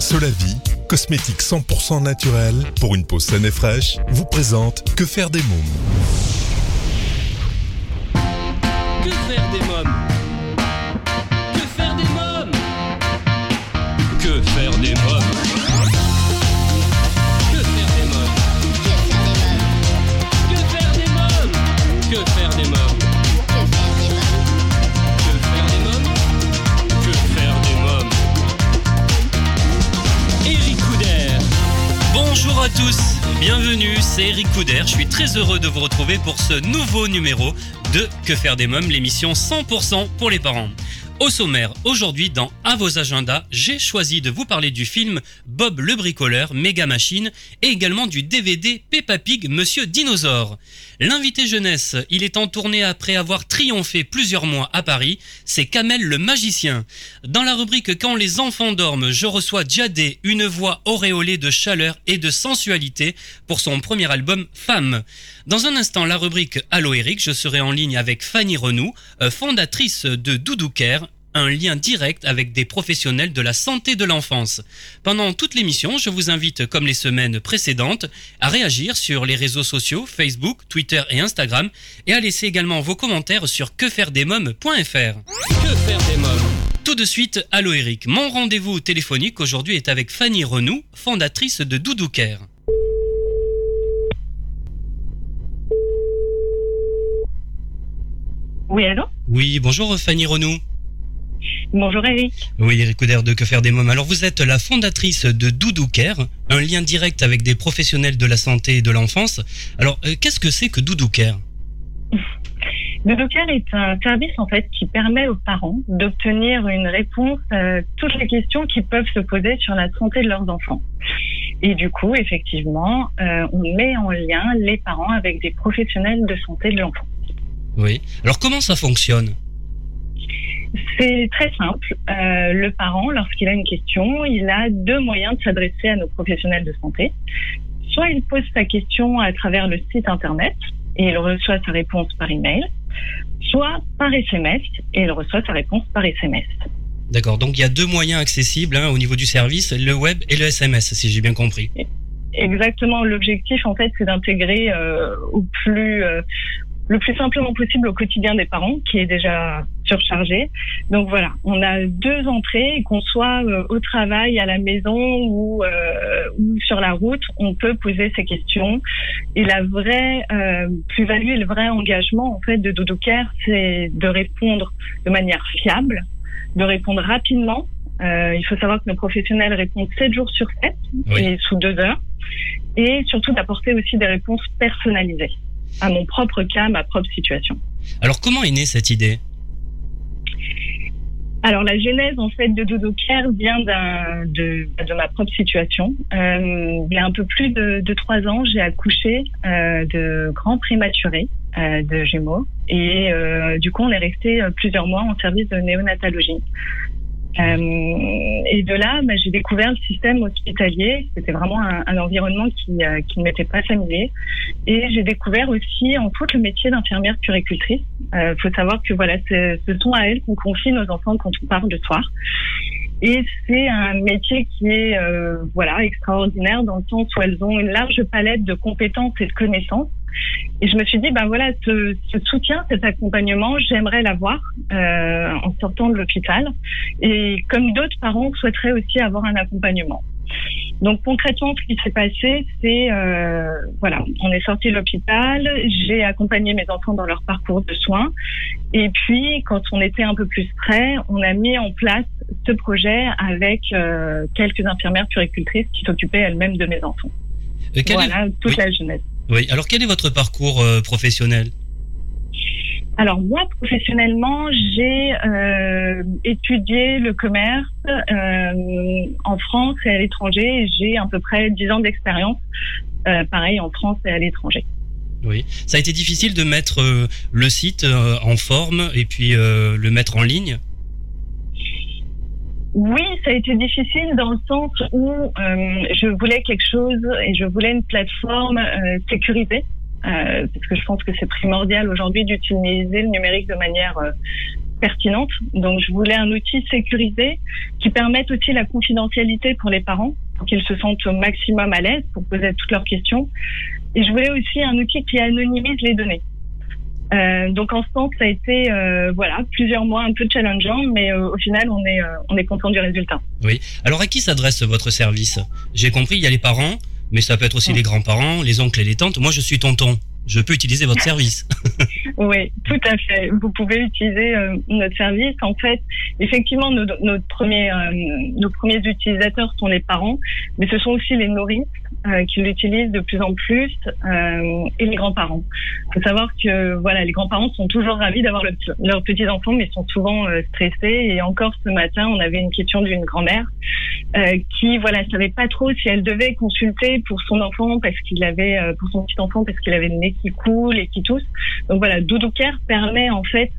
Solavie, cosmétique 100% naturel. Pour une peau saine et fraîche, vous présente Que faire des mômes bienvenue, c'est Eric Couder. Je suis très heureux de vous retrouver pour ce nouveau numéro de Que faire des mômes, l'émission 100% pour les parents. Au sommaire, aujourd'hui dans À vos agendas, j'ai choisi de vous parler du film Bob le bricoleur, Méga Machine, et également du DVD Peppa Pig, Monsieur Dinosaure. L'invité jeunesse, il est en tournée après avoir triomphé plusieurs mois à Paris, c'est Kamel le magicien. Dans la rubrique Quand les enfants dorment, je reçois Djadé, une voix auréolée de chaleur et de sensualité pour son premier album Femme. Dans un instant, la rubrique Allo Eric, je serai en ligne avec Fanny Renou, euh, fondatrice de Doudou Care, un lien direct avec des professionnels de la santé de l'enfance. Pendant toute l'émission, je vous invite, comme les semaines précédentes, à réagir sur les réseaux sociaux, Facebook, Twitter et Instagram, et à laisser également vos commentaires sur quefairedesmoms.fr. Que faire des mômes? Tout de suite, Allo Eric. Mon rendez-vous téléphonique aujourd'hui est avec Fanny Renou, fondatrice de Doudou Care. Oui, allô? Oui, bonjour Fanny Renou. Bonjour Eric. Oui, Eric Couder de Que faire des mômes. Alors vous êtes la fondatrice de Doudou Care, un lien direct avec des professionnels de la santé et de l'enfance. Alors euh, qu'est-ce que c'est que Doudou Care? Doudoucare est un service en fait qui permet aux parents d'obtenir une réponse à toutes les questions qui peuvent se poser sur la santé de leurs enfants. Et du coup, effectivement, euh, on met en lien les parents avec des professionnels de santé de l'enfant. Oui. Alors comment ça fonctionne? C'est très simple. Euh, le parent, lorsqu'il a une question, il a deux moyens de s'adresser à nos professionnels de santé. Soit il pose sa question à travers le site internet et il reçoit sa réponse par email, soit par SMS et il reçoit sa réponse par SMS. D'accord, donc il y a deux moyens accessibles hein, au niveau du service, le web et le SMS, si j'ai bien compris. Exactement. L'objectif, en fait, c'est d'intégrer euh, au plus euh, le plus simplement possible au quotidien des parents, qui est déjà surchargé. Donc voilà, on a deux entrées, qu'on soit euh, au travail, à la maison ou, euh, ou sur la route, on peut poser ces questions. Et la vraie euh, plus-value et le vrai engagement en fait de Dodo Care, c'est de répondre de manière fiable, de répondre rapidement. Euh, il faut savoir que nos professionnels répondent 7 jours sur 7 Oui. et sous deux heures. Et surtout d'apporter aussi des réponses personnalisées à mon propre cas, ma propre situation. Alors comment est née cette idée? Alors la genèse en fait de Dodo Care vient de, de ma propre situation. Euh, il y a un peu plus de, de trois ans, j'ai accouché euh, de grands prématurés euh, de jumeaux et du coup on est resté plusieurs mois en service de néonatologie. Euh, et de là, bah, j'ai découvert le système hospitalier. C'était vraiment un, environnement qui, euh, qui ne m'était pas familier. Et j'ai découvert aussi, en tout, le métier d'infirmière puricultrice. Il faut savoir que voilà, ce sont à elles qu'on confie nos enfants quand on part le soir. Et c'est un métier qui est euh, voilà extraordinaire dans le sens où elles ont une large palette de compétences et de connaissances. Et je me suis dit, ben voilà, ce, ce soutien, cet accompagnement, j'aimerais l'avoir euh, en sortant de l'hôpital. Et comme d'autres parents souhaiteraient aussi avoir un accompagnement. Donc concrètement, ce qui s'est passé, c'est euh, voilà, on est sorti de l'hôpital, j'ai accompagné mes enfants dans leur parcours de soins, et puis quand on était un peu plus près, on a mis en place ce projet avec euh, quelques infirmières puricultrices qui s'occupaient elles-mêmes de mes enfants. Euh, est- Voilà toute Oui. la jeunesse. Oui, alors quel est votre parcours euh, professionnel? Alors moi, professionnellement, j'ai euh, étudié le commerce euh, en France et à l'étranger. et J'ai à peu près 10 ans d'expérience, pareil en France et à l'étranger. Oui. Ça a été difficile de mettre le site en forme et puis le mettre en ligne? Oui, ça a été difficile dans le sens où euh, je voulais quelque chose et je voulais une plateforme euh, sécurisée. euh, parce que je pense que c'est primordial aujourd'hui d'utiliser le numérique de manière euh, pertinente. Donc, je voulais un outil sécurisé qui permette aussi la confidentialité pour les parents, pour qu'ils se sentent au maximum à l'aise pour poser toutes leurs questions. Et je voulais aussi un outil qui anonymise les données. Euh, donc en ce sens, ça a été euh, voilà plusieurs mois un peu challengeant, mais euh, au final, on est on est content du résultat. Oui. Alors à qui s'adresse votre service? J'ai compris, il y a les parents, mais ça peut être aussi les grands-parents, les oncles et les tantes. Moi, je suis tonton je peux utiliser votre service. oui, tout à fait. Vous pouvez utiliser euh, notre service. En fait, effectivement, nos, notre premier, euh, nos premiers utilisateurs sont les parents, mais ce sont aussi les nourrices euh, qui l'utilisent de plus en plus et les grands-parents. Il faut savoir que voilà, les grands-parents sont toujours ravis d'avoir leurs petits enfants, mais sont souvent stressés. Et encore ce matin, on avait une question d'une grand-mère qui voilà savait pas trop si elle devait consulter pour son enfant parce qu'il avait pour son petit enfant parce qu'il avait le nez qui coule et qui tousse. Donc voilà, Doudou Care permet en fait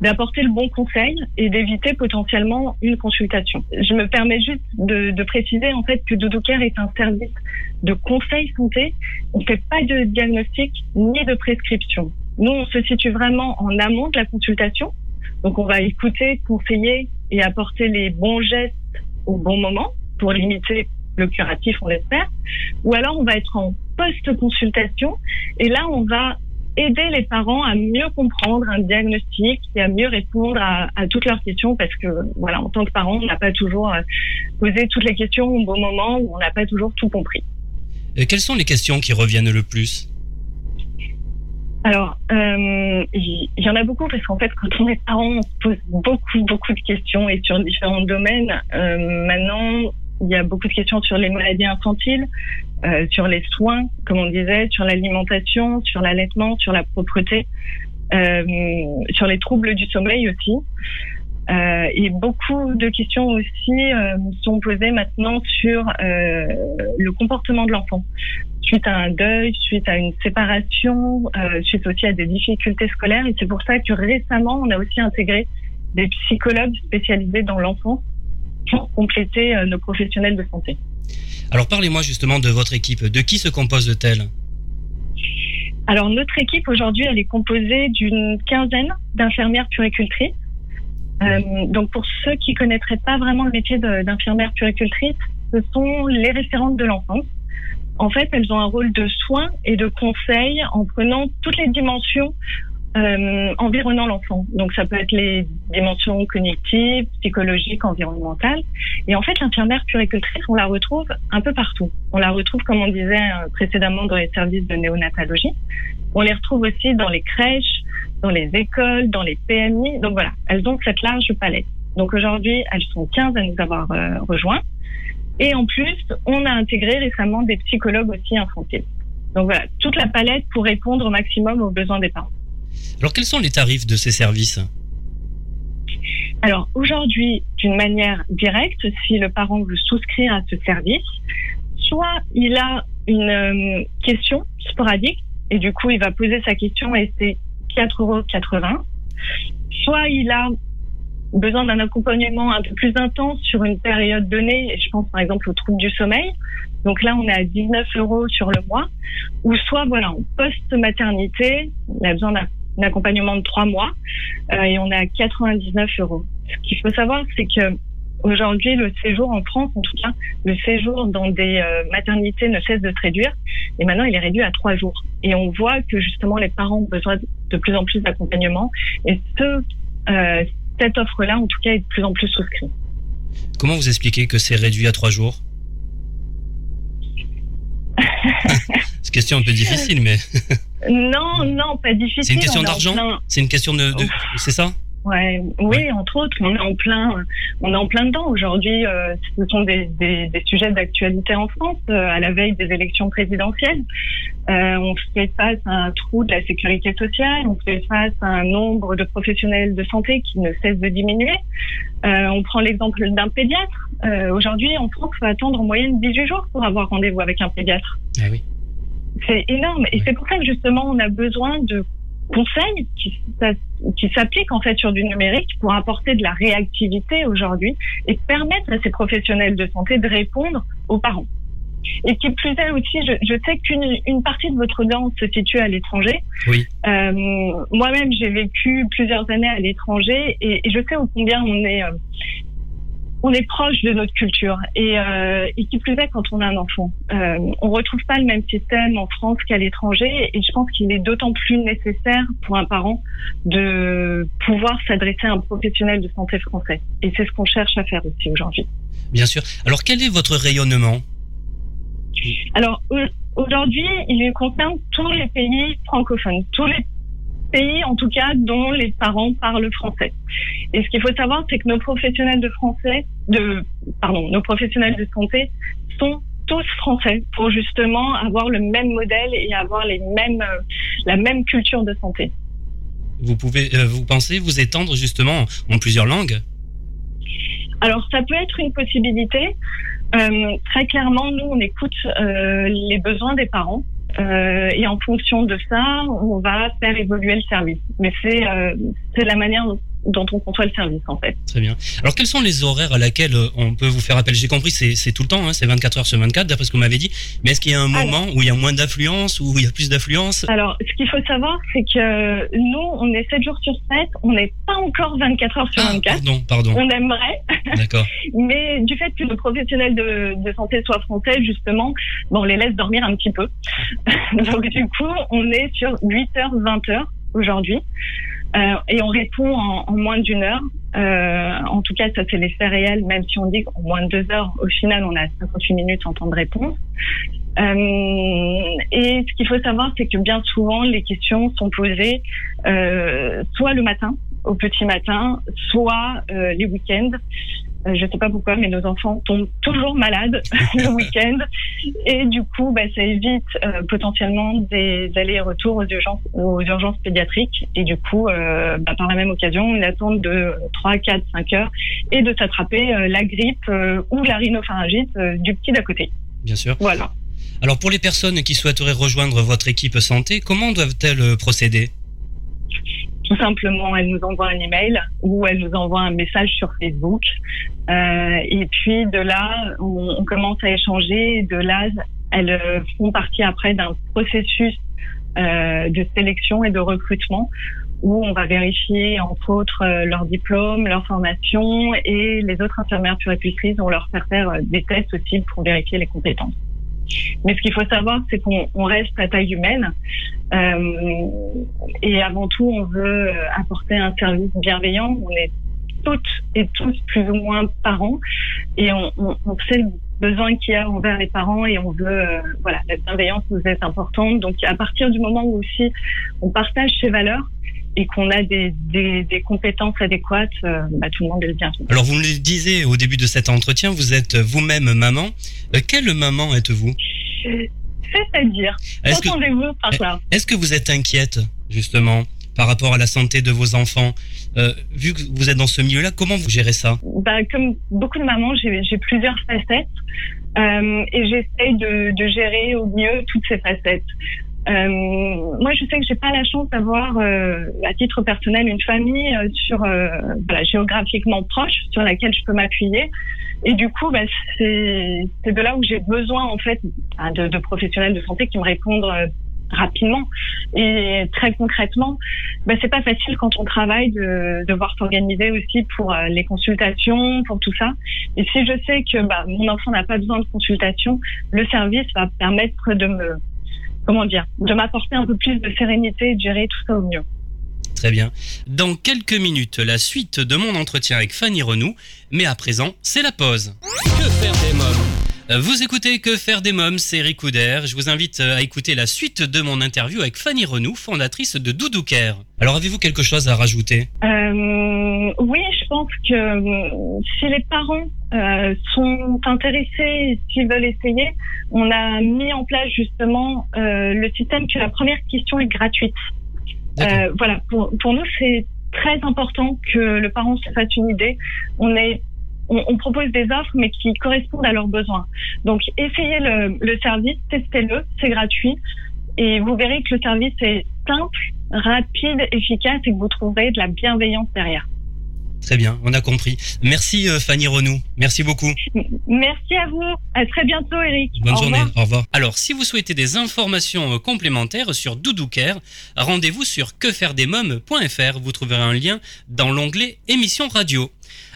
d'apporter le bon conseil et d'éviter potentiellement une consultation. Je me permets juste de, préciser en fait que Doudou Care est un service de conseil santé. On ne fait pas de diagnostic ni de prescription. Nous, on se situe vraiment en amont de la consultation. Donc on va écouter, conseiller et apporter les bons gestes au bon moment pour limiter le curatif, on l'espère. Ou alors on va être en post-consultation et là on va aider les parents à mieux comprendre un diagnostic et à mieux répondre à, toutes leurs questions parce que voilà en tant que parent on n'a pas toujours euh, posé toutes les questions au bon moment ou on n'a pas toujours tout compris. Et quelles sont les questions qui reviennent le plus? Alors, euh, il y, en a beaucoup parce qu'en fait, quand on est parent, on se pose beaucoup, beaucoup de questions et sur différents domaines. Euh, maintenant, il y a beaucoup de questions sur les maladies infantiles, euh, sur les soins, comme on disait, sur l'alimentation, sur l'allaitement, sur la propreté, euh, sur les troubles du sommeil aussi. Euh, et beaucoup de questions aussi sont posées maintenant sur le comportement de l'enfant, suite à un deuil, suite à une séparation, suite aussi à des difficultés scolaires. Et c'est pour ça que récemment, on a aussi intégré des psychologues spécialisés dans l'enfance pour compléter nos professionnels de santé. Alors parlez-moi justement de votre équipe. De qui se compose-t-elle? Alors notre équipe aujourd'hui, elle est composée d'une quinzaine d'infirmières puricultrices. Euh, donc pour ceux qui connaîtraient pas vraiment le métier d'infirmière puricultrice, ce sont les référentes de l'enfance. En fait, elles ont un rôle de soin et de conseil en prenant toutes les dimensions euh, environnant l'enfant. Donc ça peut être les dimensions cognitives, psychologiques, environnementales. Et en fait, l'infirmière puricultrice, on la retrouve un peu partout. On la retrouve, comme on disait euh, précédemment, dans les services de néonatologie. On les retrouve aussi dans les crèches, dans les écoles, dans les PMI. Donc voilà, elles ont cette large palette. Donc aujourd'hui, elles sont 15 à nous avoir euh, rejoints. Et en plus, on a intégré récemment des psychologues aussi infantiles. Donc voilà, toute la palette pour répondre au maximum aux besoins des parents. Alors quels sont les tarifs de ces services alors aujourd'hui, d'une manière directe, si le parent veut souscrire à ce service, soit il a une euh, question sporadique et du coup il va poser sa question et c'est 4,80 euros. Soit il a besoin d'un accompagnement un peu plus intense sur une période donnée, et je pense par exemple au trouble du sommeil. Donc là, on est à 19 euros sur le mois. Ou soit, voilà, en post-maternité, il a besoin d'un un accompagnement de trois mois euh, et on est à 99 euros. Ce qu'il faut savoir, c'est que aujourd'hui, le séjour en France, en tout cas, le séjour dans des euh, maternités ne cesse de se réduire et maintenant il est réduit à trois jours. Et on voit que justement les parents ont besoin de plus en plus d'accompagnement et ce, euh, cette offre-là, en tout cas, est de plus en plus souscrite. Comment vous expliquez que c'est réduit à trois jours? C'est une question un peu difficile, mais. non, non, pas difficile. C'est une question d'argent C'est une question de. C'est ça Ouais, oui, entre autres, on est en plein, on est en plein dedans aujourd'hui. Euh, ce sont des, des, des sujets d'actualité en France euh, à la veille des élections présidentielles. Euh, on fait face à un trou de la sécurité sociale, on fait face à un nombre de professionnels de santé qui ne cesse de diminuer. On prend l'exemple d'un pédiatre. aujourd'hui, en France, il faut attendre en moyenne 18 jours pour avoir rendez-vous avec un pédiatre. Ah oui. C'est énorme, et c'est pour ça que justement, on a besoin de conseils qui, qui s'appliquent en fait sur du numérique pour apporter de la réactivité aujourd'hui et permettre à ces professionnels de santé de répondre aux parents. Et qui plus est aussi, je, je sais qu'une une partie de votre audience se situe à l'étranger. Oui. Euh, Moi-même, j'ai vécu plusieurs années à l'étranger et, et je sais au combien on est euh, on est proche de notre culture et, euh, et qui plus est quand on a un enfant. Euh, on retrouve pas le même système en France qu'à l'étranger et je pense qu'il est d'autant plus nécessaire pour un parent de pouvoir s'adresser à un professionnel de santé français. Et c'est ce qu'on cherche à faire aussi aujourd'hui. Bien sûr. Alors quel est votre rayonnement? Alors au- aujourd'hui, il concerne tous les pays francophones, tous les pays en tout cas dont les parents parlent français. Et ce qu'il faut savoir, c'est que nos professionnels de français, de pardon, nos professionnels de santé sont tous français pour justement avoir le même modèle et avoir les mêmes euh, la même culture de santé. Vous pouvez, euh, vous pensez vous étendre justement en plusieurs langues? Alors ça peut être une possibilité. Euh, très clairement, nous on écoute euh, les besoins des parents. Euh, et en fonction de ça, on va faire évoluer le service. Mais c'est euh, c'est la manière dont on conçoit le service en fait. Très bien. Alors quels sont les horaires à laquelle euh, on peut vous faire appel? J'ai compris, c'est tout le temps, hein, c'est 24 heures sur 24, d'après ce que vous m'avez dit. Mais est-ce qu'il y a un Alors- moment où il y a moins d'affluence, où il y a plus d'affluence? Alors, ce qu'il faut savoir, c'est que nous, on est 7 jours sur 7, on n'est pas encore 24 heures sur Ah, 24. pardon, pardon. On aimerait, D'accord. mais du fait que nos professionnels de, de santé soient français, justement, bon, on les laisse dormir un petit peu. Donc, du coup, on est sur 8 heures, 20 heures aujourd'hui. Euh, et on répond en, moins d'une heure. Euh, en tout cas, ça c'est l'effet réel, même si on dit qu'en moins de deux heures, au final, on a 58 minutes en temps de réponse. Euh, et ce qu'il faut savoir, c'est que bien souvent, les questions sont posées euh, soit le matin, au petit matin, soit euh, les week-ends. Euh, je sais pas pourquoi, mais nos enfants tombent toujours malades le week-end. Et du coup, bah, ça évite euh, potentiellement des allers-retours aux urgences, aux urgences pédiatriques. Et du coup, euh, bah, par la même occasion, une attente de 3, 4, 5 heures et de s'attraper euh, la grippe ou la rhinopharyngite du petit d'à côté. Bien sûr. Voilà. Alors pour les personnes qui souhaiteraient rejoindre votre équipe santé, comment doivent-elles procéder? Tout simplement, elle nous envoie un email ou elle nous envoie un message sur Facebook. Euh, et puis de là, on, on commence à échanger. De là, elles font partie après d'un processus euh, de sélection et de recrutement où on va vérifier entre autres euh, leur diplôme, leur formation et les autres infirmières puéricultrices vont leur faire faire des tests aussi pour vérifier les compétences. Mais ce qu'il faut savoir, c'est qu'on on reste à taille humaine et avant tout, on veut euh, apporter un service bienveillant. On est toutes et tous plus ou moins parents et on, sait le besoin qu'il y a envers les parents et on veut, euh, voilà, la bienveillance nous est importante. Donc à partir du moment où aussi on partage ces valeurs et qu'on a des, compétences adéquates, euh, bah, tout le monde est le bienvenu. Alors vous me le disiez au début de cet entretien, vous êtes vous-même maman. Euh, quelle maman êtes-vous? C'est-à-dire, Est-ce que, par là? Est-ce que vous êtes inquiète justement par rapport à la santé de vos enfants? Euh, Vu que vous êtes dans ce milieu-là, comment vous gérez ça? Bah, Comme beaucoup de mamans, j'ai plusieurs facettes euh, et j'essaye de, de gérer au mieux toutes ces facettes. Euh, moi, je sais que j'ai pas la chance d'avoir, à titre personnel, une famille sur voilà, géographiquement proche sur laquelle je peux m'appuyer. Et du coup, bah, c'est de là où j'ai besoin en fait bah, de, de professionnels de santé qui me répondent euh, rapidement et très concrètement. Bah, c'est pas facile quand on travaille de devoir s'organiser aussi pour euh, les consultations, pour tout ça. Et si je sais que bah, mon enfant n'a pas besoin de consultation, le service va permettre de me comment dire, de m'apporter un peu plus de sérénité et de gérer tout ça au mieux. Très bien. Dans quelques minutes, la suite de mon entretien avec Fanny Renou. Mais à présent, c'est la pause. Que faire des mômes Euh, Vous écoutez Que faire des mômes, c'est Eric Couder. Je vous invite euh, à écouter la suite de mon interview avec Fanny Renou, fondatrice de Doudou Care. Alors avez-vous quelque chose à rajouter? Euh, oui, je pense que si les parents euh, sont intéressés, s'ils veulent essayer, on a mis en place justement euh, le système que la première question est gratuite. Euh, voilà, pour, pour nous, c'est très important que le parent se fasse une idée. On est on propose des offres, mais qui correspondent à leurs besoins. Donc, essayez le, le service, testez-le, c'est gratuit, et vous verrez que le service est simple, rapide, efficace, et que vous trouverez de la bienveillance derrière. Très bien, on a compris. Merci euh, Fanny Renou, merci beaucoup. Merci à vous. À très bientôt, Eric. Bonne Au journée, revoir. au revoir. Alors, si vous souhaitez des informations euh, complémentaires sur Doudoucare, rendez-vous sur quefairedesmoms.fr. Vous trouverez un lien dans l'onglet émissions radio.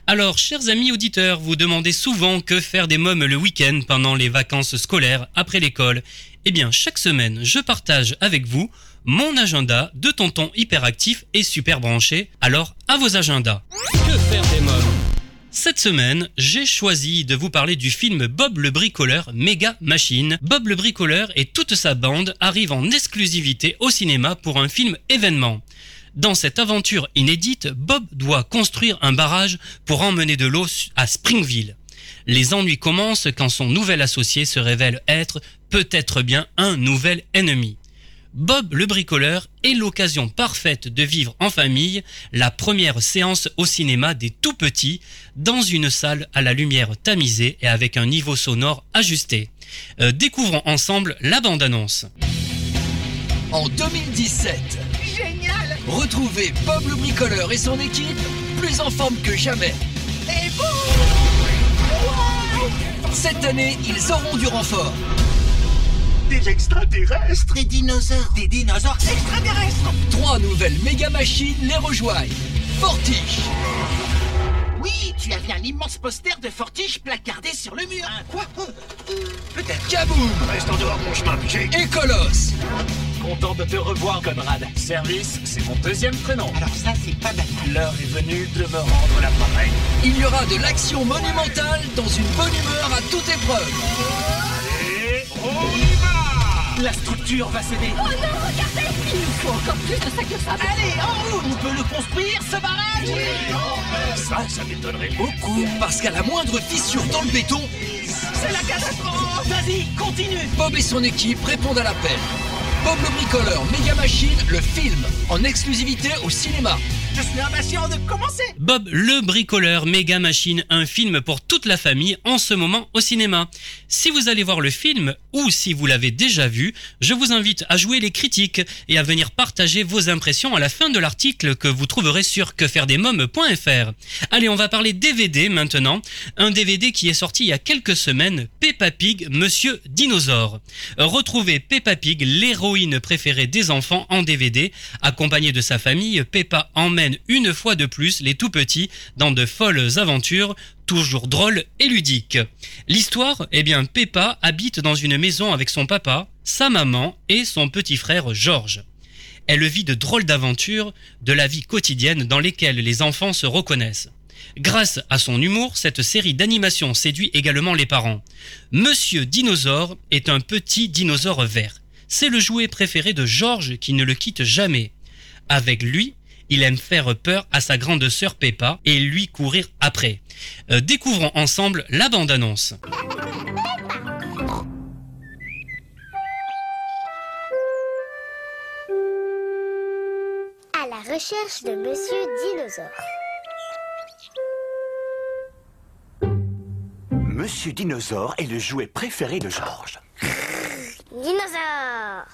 Alors, chers amis auditeurs, vous demandez souvent que faire des mômes le week-end pendant les vacances scolaires après l'école. Eh bien, chaque semaine, je partage avec vous mon agenda de tonton hyperactif et super branché. Alors, à vos agendas. Que faire des mômes? Cette semaine, j'ai choisi de vous parler du film Bob le bricoleur Méga Machine. Bob le bricoleur et toute sa bande arrivent en exclusivité au cinéma pour un film événement. Dans cette aventure inédite, Bob doit construire un barrage pour emmener de l'eau à Springville. Les ennuis commencent quand son nouvel associé se révèle être peut-être bien un nouvel ennemi. Bob le bricoleur est l'occasion parfaite de vivre en famille la première séance au cinéma des tout petits dans une salle à la lumière tamisée et avec un niveau sonore ajusté. Euh, découvrons ensemble la bande-annonce. En 2017, Génial retrouvez Bob le bricoleur et son équipe plus en forme que jamais. Et vous Cette année, ils auront du renfort. Des extraterrestres Des dinosaures Des dinosaures extraterrestres Trois nouvelles méga machines les rejoignent. Fortiche, Oui, tu as vu un immense poster de Fortiche placardé sur le mur Quoi? Peut-être Kaboom Reste en dehors de mon chemin, piché et Colosse. Content de te revoir, Conrad. Service, c'est mon deuxième prénom. Alors ça, c'est pas banal. L'heure est venue de me rendre l'appareil. Il y aura de l'action monumentale dans une bonne humeur à toute épreuve. Et on y va La structure va céder. Allez, en route. On peut le construire, ce barrage. Ça, ça m'étonnerait beaucoup. Parce qu'à la moindre fissure dans le béton, C'est la catastrophe. Vas-y, continue. Bob et son équipe répondent à l'appel. Bob le bricoleur Méga Machine, le film, en exclusivité au cinéma. Je suis impatient de commencer Bob le bricoleur Méga Machine, un film pour toute la famille en ce moment au cinéma. Si vous allez voir le film ou si vous l'avez déjà vu, je vous invite à jouer les critiques et à venir partager vos impressions à la fin de l'article que vous trouverez sur quefairedesmoms.fr. Allez, on va parler DVD maintenant. Un DVD qui est sorti il y a quelques semaines, Peppa Pig, Monsieur Dinosaure. Retrouvez Peppa Pig, préférée des enfants en DVD. Accompagnée de sa famille, Peppa emmène une fois de plus les tout petits dans de folles aventures, toujours drôles et ludiques. L'histoire, eh bien, Peppa habite dans une maison avec son papa, sa maman et son petit frère George. Elle vit de drôles d'aventures de la vie quotidienne dans lesquelles les enfants se reconnaissent. Grâce à son humour, cette série d'animation séduit également les parents. Monsieur Dinosaure est un petit dinosaure vert. C'est le jouet préféré de George qui ne le quitte jamais. Avec lui, il aime faire peur à sa grande sœur Peppa et lui courir après. Euh, découvrons ensemble la bande-annonce. À la recherche de Monsieur Dinosaure. Monsieur Dinosaure est le jouet préféré de Georges. Dinosaure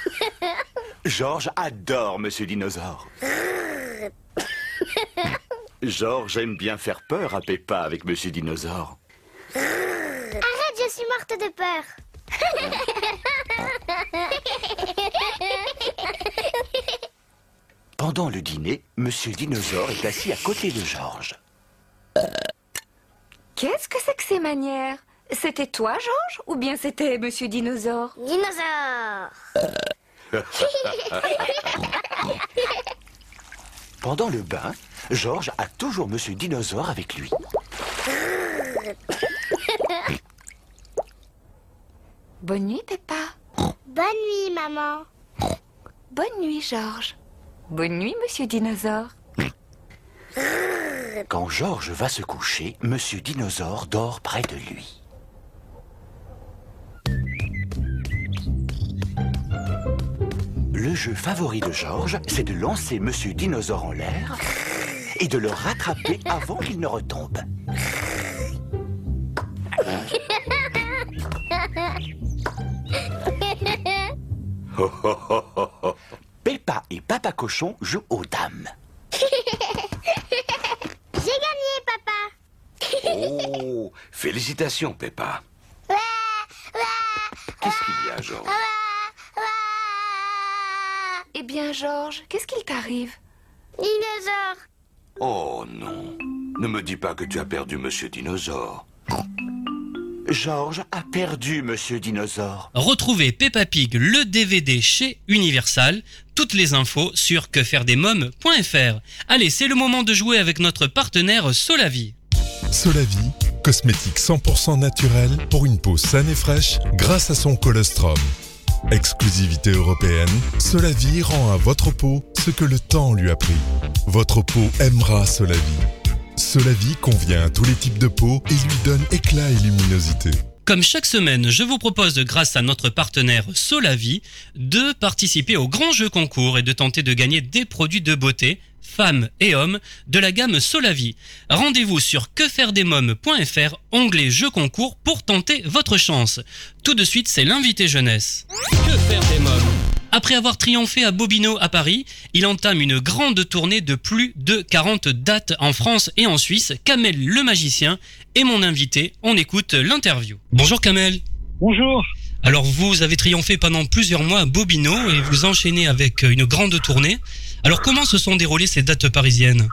Georges adore Monsieur Dinosaure. Georges aime bien faire peur à Peppa avec Monsieur Dinosaure. Arrête, je suis morte de peur Pendant le dîner, Monsieur Dinosaure est assis à côté de Georges. Qu'est-ce que c'est que ces manières? C'était toi, Georges Ou bien c'était Monsieur Dinosaure? Dinosaure Pendant le bain, Georges a toujours Monsieur Dinosaure avec lui. Bonne nuit, Peppa. Bonne nuit, maman Bonne nuit, Georges. Bonne nuit, Monsieur Dinosaure. Quand Georges va se coucher, Monsieur Dinosaure dort près de lui. Le jeu favori de Georges, c'est de lancer Monsieur Dinosaure en l'air et de le rattraper avant qu'il ne retombe. Peppa et Papa Cochon jouent aux dames. J'ai gagné, Papa. oh, félicitations, Peppa. Qu'est-ce qu'il y a, Georges? Eh bien, Georges, qu'est-ce qu'il t'arrive? Dinosaure. Oh non. Ne me dis pas que tu as perdu Monsieur Dinosaure. Georges a perdu Monsieur Dinosaure. Retrouvez Peppa Pig le DVD chez Universal. Toutes les infos sur quefairedesmoms.fr. Allez, c'est le moment de jouer avec notre partenaire Solavi. Solavi, cosmétique 100% naturel pour une peau saine et fraîche grâce à son colostrum. Exclusivité européenne, Solavi rend à votre peau ce que le temps lui a pris. Votre peau aimera Solavi. Solavi convient à tous les types de peau et lui donne éclat et luminosité. Comme chaque semaine, je vous propose, grâce à notre partenaire Solavi, de participer au grand jeu concours et de tenter de gagner des produits de beauté, femmes et hommes, de la gamme Solavi. Rendez-vous sur quefairedesmoms.fr, onglet jeu concours pour tenter votre chance. Tout de suite, c'est l'invité jeunesse. Que faire des mômes? Après avoir triomphé à Bobino à Paris, il entame une grande tournée de plus de 40 dates en France et en Suisse. Kamel le magicien est mon invité. On écoute l'interview. Bonjour Kamel. Bonjour. Alors vous avez triomphé pendant plusieurs mois à Bobino et vous enchaînez avec une grande tournée. Alors comment se sont déroulées ces dates parisiennes?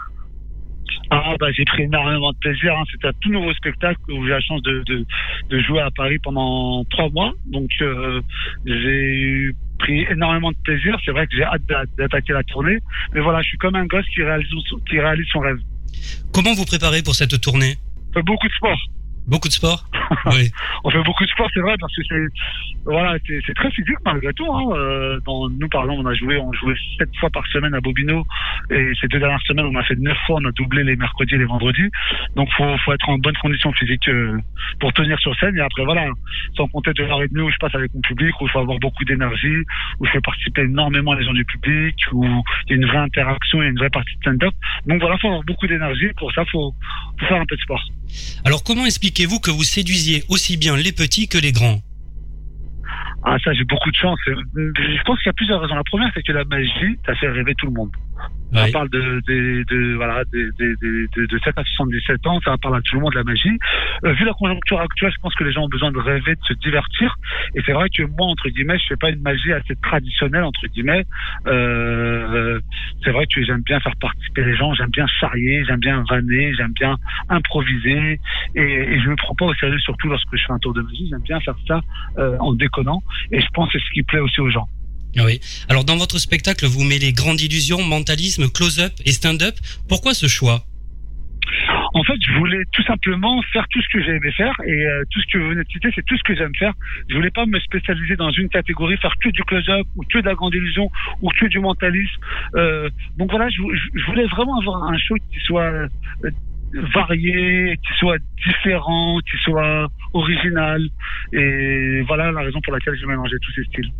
Ah bah j'ai pris énormément de plaisir. Hein. C'était un tout nouveau spectacle où j'ai la chance de, de, de, jouer à Paris pendant trois mois. Donc euh, j'ai pris énormément de plaisir. C'est vrai que j'ai hâte d'attaquer la tournée. Mais voilà, je suis comme un gosse qui réalise, qui réalise son rêve. Comment vous préparez pour cette tournée? Beaucoup de sport. Beaucoup de sport Oui. on fait beaucoup de sport, c'est vrai, parce que c'est voilà, c'est très physique malgré tout. Hein. Euh, dans, nous, par exemple, on a joué, on jouait sept fois par semaine à Bobino, et ces deux dernières semaines, on a fait neuf fois, on a doublé les mercredis et les vendredis. Donc, faut, faut être en bonne condition physique euh, pour tenir sur scène. Et après, voilà, sans compter de l'heure et demie où je passe avec mon public, où il faut avoir beaucoup d'énergie, où je fais participer énormément les gens du public, où il y a une vraie interaction, il y a une vraie partie de stand-up. Donc voilà, faut avoir beaucoup d'énergie. Pour ça, faut, faut faire un peu de sport. Alors, comment expliquez-vous que vous séduisiez aussi bien les petits que les grands? Ah ça j'ai beaucoup de chance. Je pense qu'il y a plusieurs raisons. La première c'est que la magie, ça fait rêver tout le monde. On parle de, de, de voilà de, de, de, 7 à 77 ans, ça parle à tout le monde de la magie. Euh, vu la conjoncture actuelle, je pense que les gens ont besoin de rêver, de se divertir. Et c'est vrai que moi, entre guillemets, je fais pas une magie assez traditionnelle, entre guillemets. Euh, c'est vrai que j'aime bien faire participer les gens, j'aime bien charrier, j'aime bien vanner, j'aime bien improviser. Et, et, je me prends pas au sérieux, surtout lorsque je fais un tour de magie. J'aime bien faire ça euh, en déconnant. Et je pense que c'est ce qui plaît aussi aux gens. Oui. Alors dans votre spectacle, vous mêlez grande illusion, mentalisme, close-up et stand-up. Pourquoi ce choix? En fait, je voulais tout simplement faire tout ce que j'ai aimé faire et euh, tout ce que vous venez de citer, c'est tout ce que j'aime faire. Je voulais pas me spécialiser dans une catégorie, faire que du close-up ou que de la grande illusion ou que du mentalisme. Euh, donc voilà, je, je, voulais vraiment avoir un show qui soit euh, varié, qui soit différent, qui soit original. Et voilà la raison pour laquelle j'ai mélangé tous ces styles.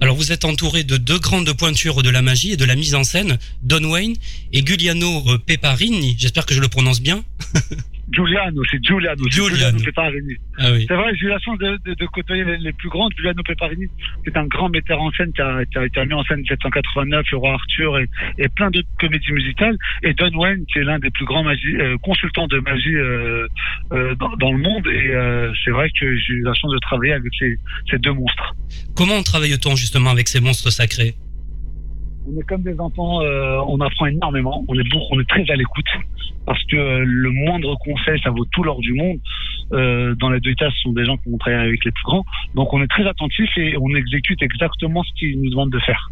Alors vous êtes entouré de deux grandes pointures de la magie et de la mise en scène, Don Wayne et Giuliano euh, Peparini. J'espère que je le prononce bien. Giuliano, c'est Giuliano. Giuliano. Peparini. Ah oui. C'est vrai, j'ai eu la chance de, de, de côtoyer les, plus grands. Giuliano Peparini, c'est un grand metteur en scène qui a, qui a, qui a mis en scène 789, Le Roi Arthur et, et plein d'autres comédies musicales. Et Don Wayne, qui est l'un des plus grands magie, euh, consultants de magie euh, euh, dans, dans, le monde. Et c'est vrai que j'ai eu la chance de travailler avec ces, ces deux monstres. Comment travaille-t-on justement avec ces monstres sacrés? On est comme des enfants, euh, on apprend énormément, on est on est très à l'écoute parce que euh, le moindre conseil, ça vaut tout l'or du monde. Euh, dans les deux états, ce sont des gens qui vont travailler avec les plus grands, donc on est très attentif et on exécute exactement ce qu'ils nous demandent de faire.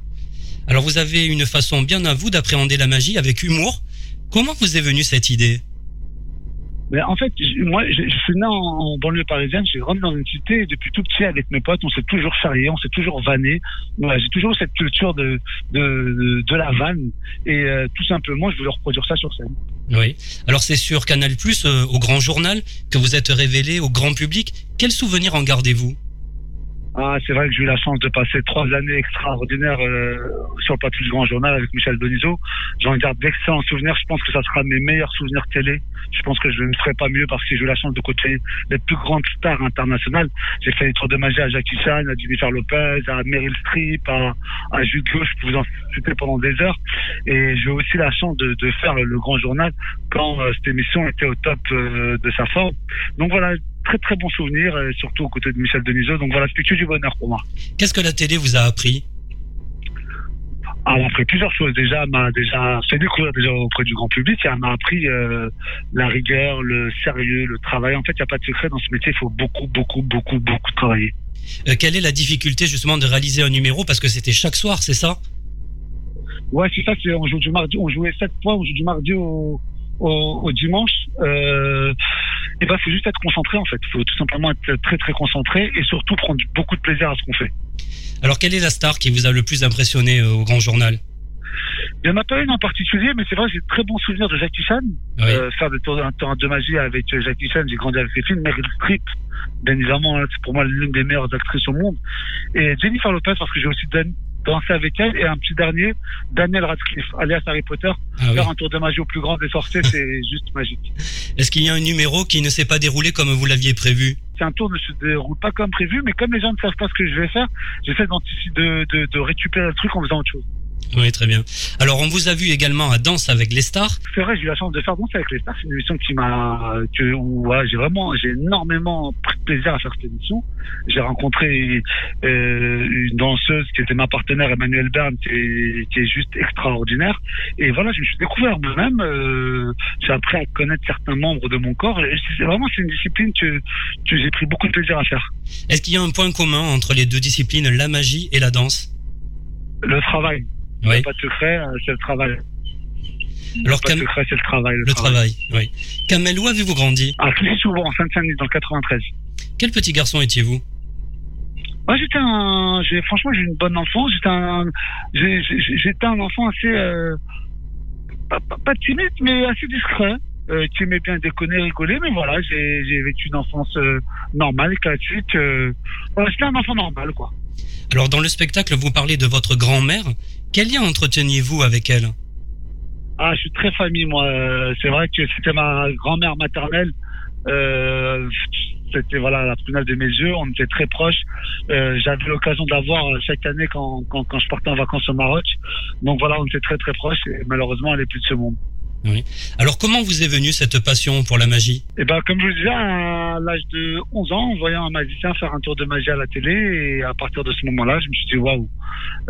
Alors vous avez une façon bien à vous d'appréhender la magie avec humour. Comment vous est venue cette idée? Mais en fait, moi, je, suis né en, banlieue parisienne, j'ai grandi dans une cité et depuis tout petit avec mes potes, on s'est toujours charrié, on s'est toujours vanné. J'ai toujours cette culture de, de, de, la vanne et euh, tout simplement, je voulais reproduire ça sur scène. Oui. Alors c'est sur Canal euh, au Grand Journal, que vous êtes révélé au grand public. Quel souvenir en gardez-vous? Ah, c'est vrai que j'ai eu la chance de passer trois années extraordinaires euh, sur le plateau du Grand Journal avec Michel Denisot. J'en garde d'excellents souvenirs. Je pense que ça sera mes meilleurs souvenirs télé. Je pense que je ne ferai pas mieux parce que j'ai eu la chance de côtoyer les plus grandes stars internationales. J'ai fait les tours de magie à Jackie Chan, à Jennifer Lopez, à Meryl Streep, à, à Jude Je peux vous en citer pendant des heures. Et j'ai aussi la chance de, de, faire le Grand Journal quand euh, cette émission était au top euh, de sa forme. Donc voilà, très très bons souvenirs, euh, surtout aux côtés de Michel Denisot. Donc voilà, c'était que du bonheur pour moi. Qu'est-ce que la télé vous a appris? Ah, elle m'a appris plusieurs choses. Déjà, m'a déjà fait découvrir déjà auprès du grand public. Et elle m'a appris euh, la rigueur, le sérieux, le travail. En fait, il n'y a pas de secret dans ce métier. Il faut beaucoup, beaucoup, beaucoup, beaucoup travailler. Euh, quelle est la difficulté justement de réaliser un numéro? Parce que c'était chaque soir, c'est ça? Ouais, c'est ça. On joue du mardi. On jouait sept fois. On joue du mardi au, au, dimanche. Euh, et ben, faut juste être concentré en fait. Il faut tout simplement être très très concentré et surtout prendre beaucoup de plaisir à ce qu'on fait. Alors, quelle est la star qui vous a le plus impressionné euh, au Grand Journal? Il n'y en a pas une en particulier, mais c'est vrai, j'ai de très bons souvenirs de Jackie Chan. Euh, faire un temps de magie avec euh, Jackie Chan, j'ai grandi avec ses films. Meryl Streep, bien évidemment, hein, c'est pour moi l'une des meilleures actrices au monde. Et Jennifer Lopez, parce que j'ai aussi dansé avec elle. Et un petit dernier, Daniel Radcliffe, alias Harry Potter. Ah faire un tour de magie au plus grand des sorciers, c'est juste magique. Est-ce qu'il y a un numéro qui ne s'est pas déroulé comme vous l'aviez prévu? Un tour ne se déroule pas comme prévu, mais comme les gens ne savent pas ce que je vais faire, j'essaie de, de, de récupérer le truc en faisant autre chose. Oui, très bien. Alors, on vous a vu également à Danse avec les stars. C'est vrai, j'ai eu la chance de faire Danse avec les stars. C'est une émission qui m'a, que, où, ouais, j'ai vraiment, j'ai énormément pris plaisir à faire cette émission. J'ai rencontré euh, une danseuse qui était ma partenaire, Emmanuel Bern, qui est, qui est juste extraordinaire. Et voilà, je me suis découvert moi-même. Euh, j'ai appris à connaître certains membres de mon corps. Et c'est vraiment, c'est une discipline que, que j'ai pris beaucoup de plaisir à faire. Est-ce qu'il y a un point commun entre les deux disciplines, la magie et la danse? Le travail. Oui. Pas de secret, euh, c'est le travail. Alors, pas de secret, c'est le travail. Le, travail. oui. Kamel, où avez-vous grandi? À souvent en Sainte-Saint-Denis, dans le 93. Quel petit garçon étiez-vous? Moi, j'étais un, j'ai, franchement, j'ai une bonne enfance. J'étais un, j'étais un enfant assez, euh, pas, pas, timide, mais assez discret, euh, qui aimait bien déconner, rigoler. Mais voilà, j'ai, j'ai vécu une enfance euh, normale, classique. Euh, voilà, j'étais un enfant normal, quoi. Alors, dans le spectacle, vous parlez de votre grand-mère. Quel lien entreteniez-vous avec elle? Ah, je suis très famille, moi. C'est vrai que c'était ma grand-mère maternelle. Euh, c'était voilà la prunelle de mes yeux. On était très proches. Euh, J'avais l'occasion de la voir chaque année quand, quand, quand je partais en vacances au Maroc. Donc voilà, on était très très proches. Et malheureusement, elle est plus de ce monde. Oui. Alors comment vous est venue cette passion pour la magie Eh ben comme je vous disais, à l'âge de 11 ans, en voyant un magicien faire un tour de magie à la télé, et à partir de ce moment-là, je me suis dit waouh.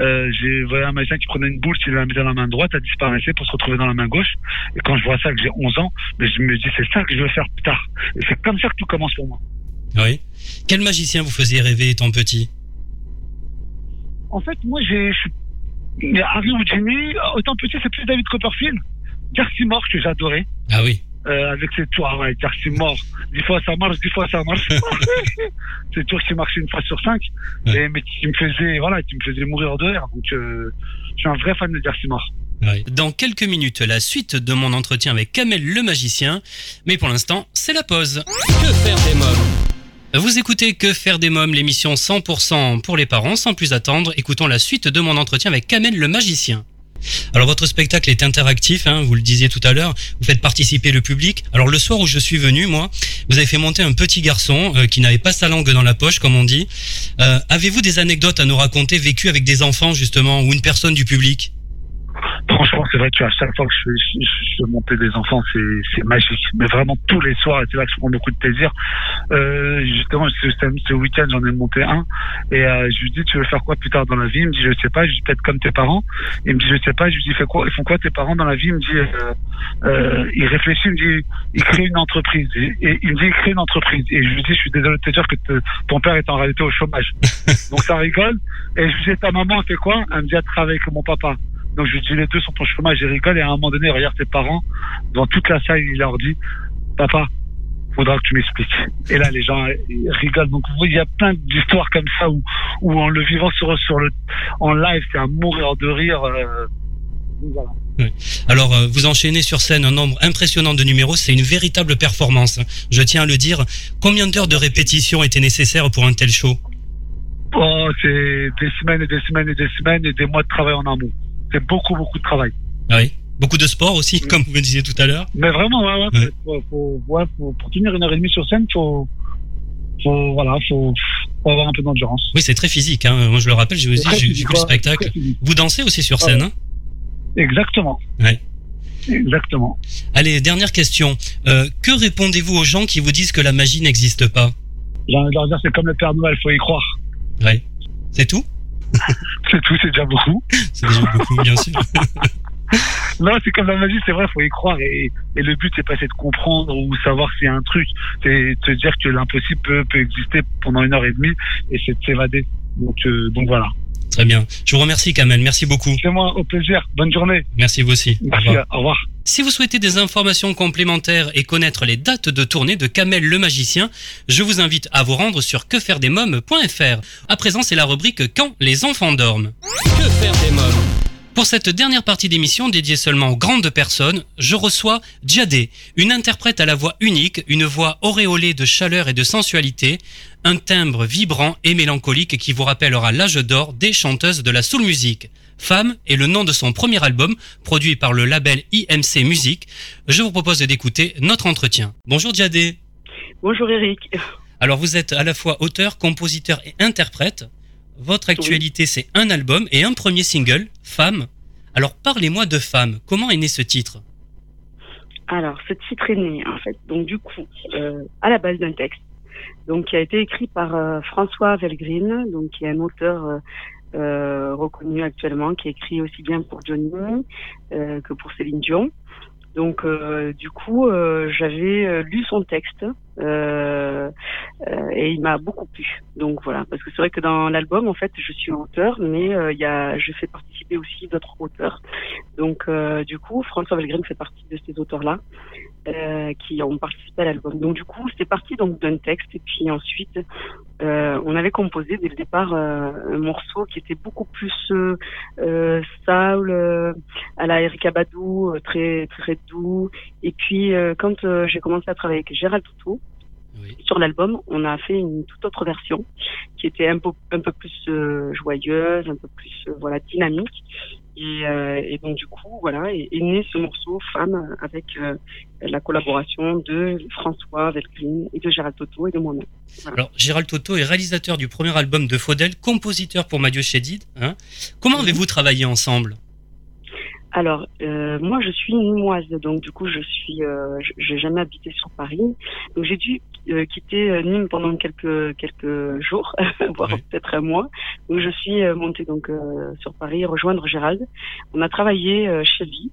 Euh, j'ai vu un magicien qui prenait une boule, il la mettait dans la main droite, elle disparaissait pour se retrouver dans la main gauche. Et quand je vois ça, que j'ai 11 ans, mais je me dis c'est ça que je veux faire plus tard. Et c'est comme ça que tout commence pour moi. Oui. Quel magicien vous faisiez rêver étant petit? En fait, moi j'ai Harry Houdini, autant petit, c'est plus David Copperfield. Garcimore que j'adorais. Ah oui. Euh, avec ses tours, ouais, Garcimore. Dix fois ça marche, dix fois ça marche. c'est tours qui marchaient une fois sur cinq. Et, mais qui me faisait, voilà, qui me faisait mourir de rire. Donc, euh, je suis un vrai fan de Garcimore. Ouais. Dans quelques minutes, la suite de mon entretien avec Kamel le magicien. Mais pour l'instant, c'est la pause. Que faire des mômes? Vous écoutez Que faire des mômes, l'émission 100% pour les parents. Sans plus attendre, écoutons la suite de mon entretien avec Kamel le magicien. Alors votre spectacle est interactif, hein, vous le disiez tout à l'heure, vous faites participer le public. Alors le soir où je suis venu, moi, vous avez fait monter un petit garçon euh, qui n'avait pas sa langue dans la poche, comme on dit. Euh, avez-vous des anecdotes à nous raconter vécues avec des enfants justement ou une personne du public? Franchement, c'est vrai qu'à chaque fois que je fais, je, monter des enfants, c'est magique. Mais vraiment tous les soirs, c'est là que je prends beaucoup de plaisir. Euh, justement, ce, ce week-end, j'en ai monté un. Et euh, je lui dis, tu veux faire quoi plus tard dans la vie? Il me dit, je sais pas. Je dis, peut-être comme tes parents. Il me dit, je sais pas. Je lui dis, fais quoi Ils font quoi tes parents dans la vie? Il me dit, euh, euh, il réfléchit, il me dit, il crée une entreprise. Et, il me dit, il crée une entreprise. Et je lui dis, je suis désolé de te dire que ton père est en réalité au chômage. Donc ça rigole. Et je lui dis, ta maman fait quoi? Elle me dit, elle travaille avec mon papa. Donc je lui dis les deux sont au chômage et rigole et à un moment donné regarde ses parents. Dans toute la salle il leur dit papa faudra que tu m'expliques et là les gens rigolent. Donc il y a plein d'histoires comme ça où, où en le vivant sur sur le en live c'est à mourir de rire euh, voilà. Alors, euh, vous enchaînez sur scène un nombre impressionnant de numéros, c'est une véritable performance. Je tiens à le dire. Combien d'heures de répétition étaient nécessaires pour un tel show? Oh, c'est des semaines et des semaines et des semaines et des mois de travail en amont c'est beaucoup, beaucoup de travail. Ah oui. Beaucoup de sport aussi, comme vous me disiez tout à l'heure. Mais vraiment, ouais, ouais, Faut, ouais faut, pour tenir une heure et demie sur scène, faut, faut, voilà, faut, faut avoir un peu d'endurance. Oui, c'est très physique. Hein. Moi, je le rappelle, j'ai aussi vu le spectacle. Vous dansez aussi sur scène, hein Exactement. Ouais. Exactement. Allez, dernière question. Euh, que répondez-vous aux gens qui vous disent que la magie n'existe pas? J'ai envie de leur dire c'est comme le Père Noël, faut y croire. Ouais. C'est tout? C'est tout, c'est déjà beaucoup. C'est déjà beaucoup, bien sûr. non, c'est comme la magie, c'est vrai, faut y croire. Et, et le but, c'est pas essayer de comprendre ou savoir s'il y a un truc. C'est te dire que l'impossible peut, peut exister pendant une heure et demie et c'est de s'évader. Donc, euh, donc voilà. Très bien. Je vous remercie, Kamel. Merci beaucoup. C'est moi, au plaisir. Bonne journée. Merci vous aussi. Merci, au revoir. au revoir. Si vous souhaitez des informations complémentaires et connaître les dates de tournée de Kamel le magicien, je vous invite à vous rendre sur quefairedesmoms.fr. À présent, c'est la rubrique Quand les enfants dorment. Que faire des mômes? Pour cette dernière partie d'émission dédiée seulement aux grandes personnes, je reçois Djadé, une interprète à la voix unique, une voix auréolée de chaleur et de sensualité, un timbre vibrant et mélancolique qui vous rappellera l'âge d'or des chanteuses de la soul music. Femme est le nom de son premier album, produit par le label IMC Music. Je vous propose d'écouter notre entretien. Bonjour Djadé. Bonjour Eric. Alors vous êtes à la fois auteur, compositeur et interprète. Votre actualité, c'est un album et un premier single, Femme. Alors parlez-moi de Femme. Comment est né ce titre? Alors, ce titre est né, en fait, donc du coup, euh, à la base d'un texte, donc qui a été écrit par euh, François Velgrin, donc qui est un auteur euh, euh, reconnu actuellement, qui écrit aussi bien pour Johnny euh, que pour Céline Dion. Donc euh, du coup, euh, j'avais euh, lu son texte euh, et il m'a beaucoup plu. Donc voilà, parce que c'est vrai que dans l'album, en fait, je suis auteur, mais il y a, je fais participer aussi d'autres auteurs. Donc du coup, François Valgren fait partie de ces auteurs-là euh, qui ont participé à l'album. Donc du coup, c'est parti donc d'un texte et puis ensuite, euh, on avait composé dès le départ euh, un morceau qui était beaucoup plus euh, euh, à la Erika Badou, très très doux. Et puis quand j'ai commencé à travailler avec Gérald Toutou, sur l'album, on a fait une toute autre version qui était un peu un peu plus euh, joyeuse, un peu plus euh, voilà dynamique. Et, euh, et donc du coup, voilà, est, est né ce morceau Femme avec euh, la collaboration de François Velklin et de Gérald Toto et de moi-même. Voilà. Alors, Gérald Toto est réalisateur du premier album de Faudel, compositeur pour Madio Chédid. Hein. Comment avez-vous travaillé ensemble? Alors, euh, moi, je suis nimoise, donc du coup, je suis, euh, j'ai jamais habité sur Paris, donc j'ai dû euh, quitter euh, Nîmes pendant quelques quelques jours, voire peut-être un mois. Donc, je suis euh, montée donc sur Paris rejoindre Gérald. On a travaillé chez lui.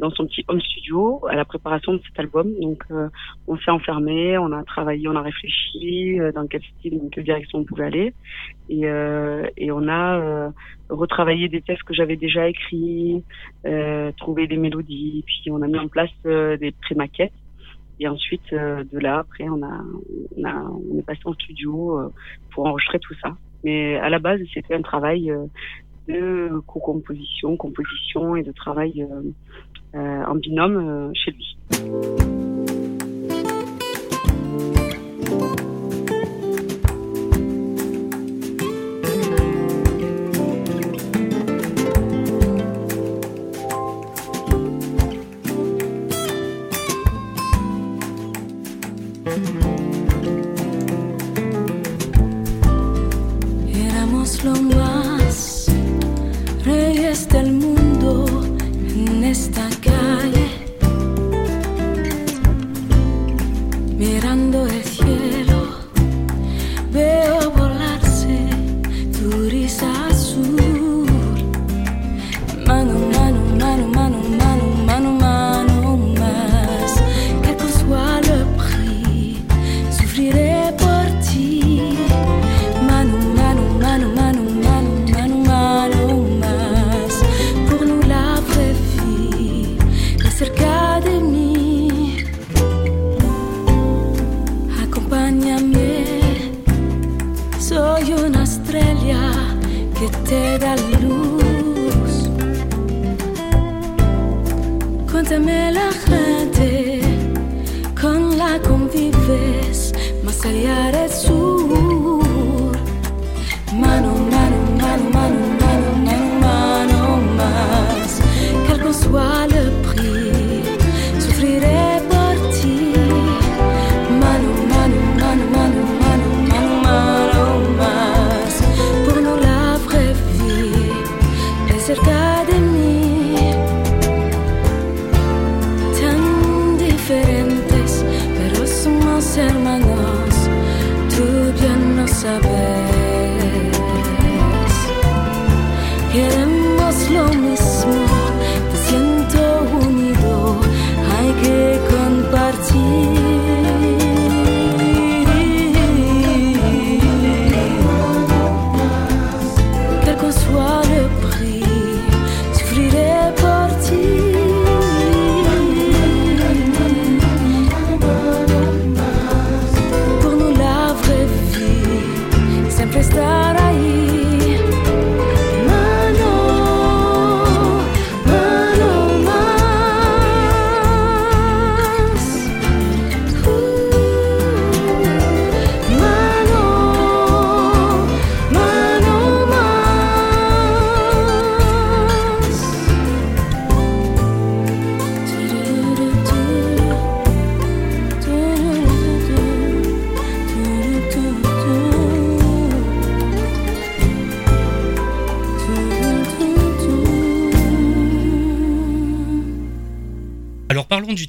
dans son petit home studio à la préparation de cet album. Donc, euh, on s'est enfermé, on a travaillé, on a réfléchi euh, dans quel style, dans quelle direction on pouvait aller, et, euh, et on a retravaillé des textes que j'avais déjà écrits, trouvé des mélodies, puis on a mis en place des pré-maquettes. Et ensuite, euh, de là, après, on a, on a, on est passé en studio euh, pour enregistrer tout ça. Mais à la base, c'était un travail euh, de co-composition, composition et de travail en binôme chez lui.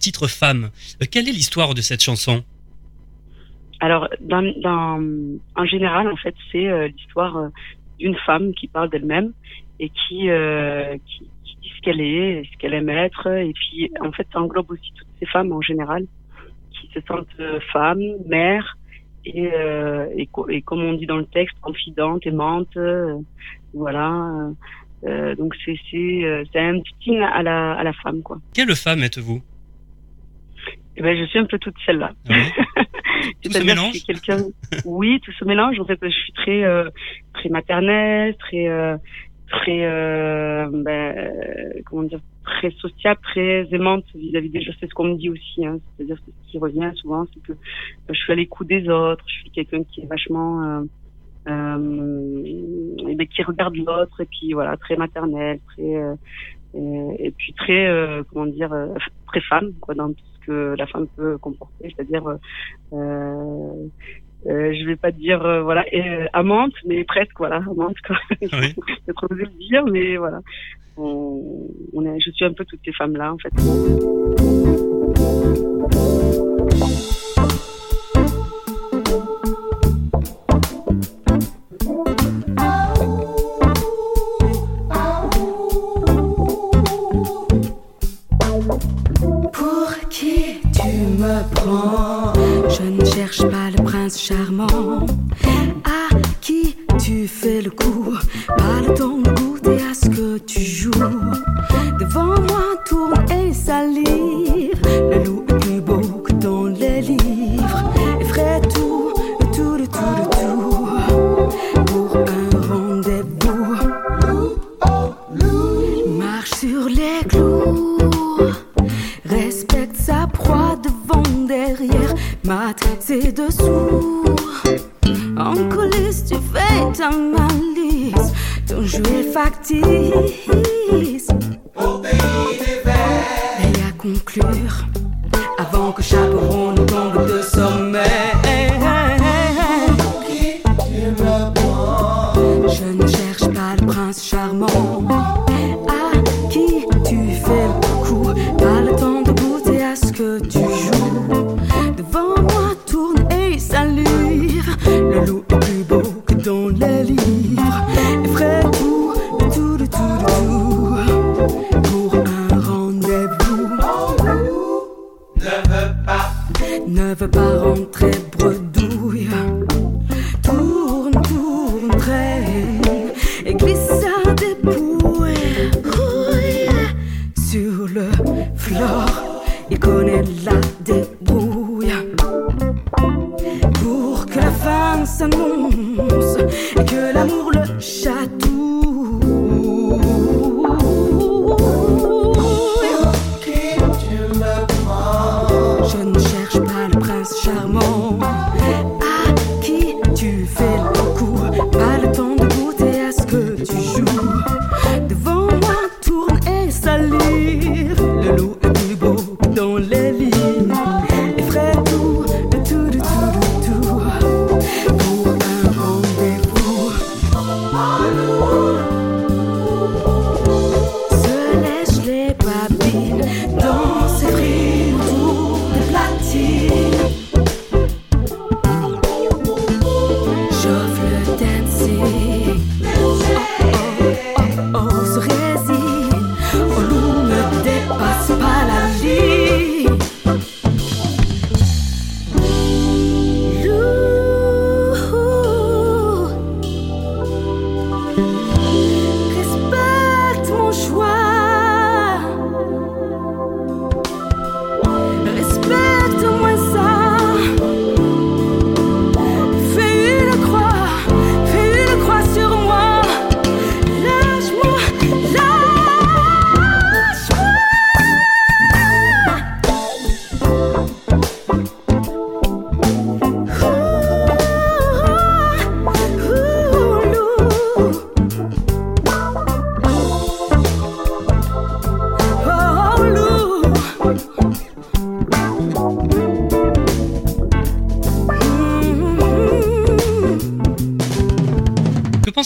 Titre Femme. Euh, quelle est l'histoire de cette chanson? Alors, dans, en général, en fait, c'est euh, l'histoire euh, d'une femme qui parle d'elle-même et qui, qui, dit ce qu'elle est, ce qu'elle aime être. Et puis, en fait, ça englobe aussi toutes ces femmes en général qui se sentent femmes, mères, et, et, et, comme on dit dans le texte, confidente, aimante, voilà. donc c'est c'est un petit à la à la femme quoi. Quelle femme êtes-vous? Eh ben, je suis un peu toute celle-là. Ah tout se mélange quelqu'un. Oui, tout se mélange. En fait, je suis très euh, très maternelle, très euh, très euh, ben, comment dire, très sociable, très aimante vis-à-vis des gens. C'est ce qu'on me dit aussi. Hein. C'est-à-dire que ce qui revient souvent, c'est que je suis à l'écoute des autres. Je suis quelqu'un qui est vachement euh, et ben, qui regarde l'autre et puis voilà, très maternelle, très et, puis très comment dire, très femme quoi dans tout que la femme peut comporter, c'est-à-dire, euh, euh, euh je vais pas dire euh, voilà amante, mais presque voilà amante quoi. Oui. c'est trop le dire, mais voilà. On, on est, je suis un peu toutes ces femmes là en fait. Je ne cherche pas le prince charmant. À qui tu fais le coup? Pas le temps de goûter à ce que tu joues. Devant moi tourne et salive. Le loup ton jeu est factice. Au pays des. Et à conclure, avant que chaperon ne tombe de sommeil. Je ne cherche pas le prince charmant. À qui tu fais le coup, pas le temps de goûter à ce que tu joues. Devant moi tourne et salive. Le loup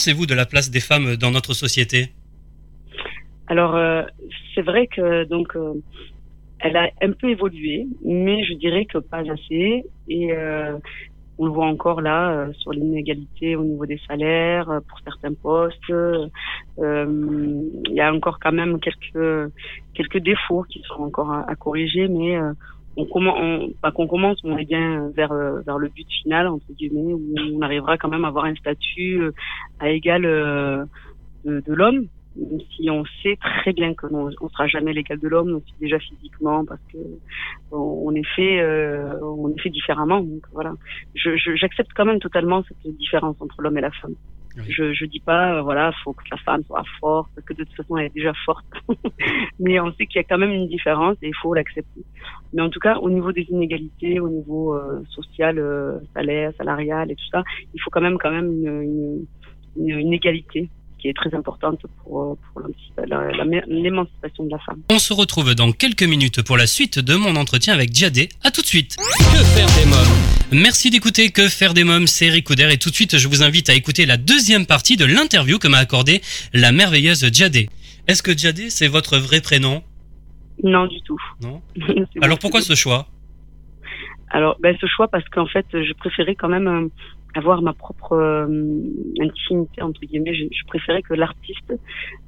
pensez-vous de la place des femmes dans notre société? Alors, euh, c'est vrai que donc euh, elle a un peu évolué, mais je dirais que pas assez. Et euh, on le voit encore là sur l'inégalité au niveau des salaires pour certains postes. Il y a encore quand même quelques quelques défauts qui sont encore à, à corriger, mais on commence, on, pas qu'on commence, on est bien vers vers le but final entre guillemets où on arrivera quand même à avoir un statut euh, à égal euh, de, de l'homme même si on sait très bien que non, on sera jamais l'égal de l'homme, aussi déjà physiquement, parce que on, est fait, euh, on est fait différemment. Donc voilà, je, je- j'accepte quand même totalement cette différence entre l'homme et la femme. Je, je dis pas, euh, voilà, faut que la femme soit forte, parce que de toute façon elle est déjà forte. Mais on sait qu'il y a quand même une différence et il faut l'accepter. Mais en tout cas, au niveau des inégalités, au niveau euh, social, euh, salaire, salarial et tout ça, il faut quand même, quand même une, une, une égalité qui est très importante pour, euh, pour l'émancipation de la femme. On se retrouve dans quelques minutes pour la suite de mon entretien avec Djadé. À tout de suite. Que faire des mômes? Merci d'écouter Que faire des mômes, c'est Eric Couder et tout de suite je vous invite à écouter la deuxième partie de l'interview que m'a accordée la merveilleuse Djadé. Est-ce que Djadé c'est votre vrai prénom? Non, du tout. Non? Alors pourquoi ce choix? Alors, ben, ce choix parce qu'en fait, je préférais quand même euh, avoir ma propre euh, intimité entre guillemets. Je, je préférais que l'artiste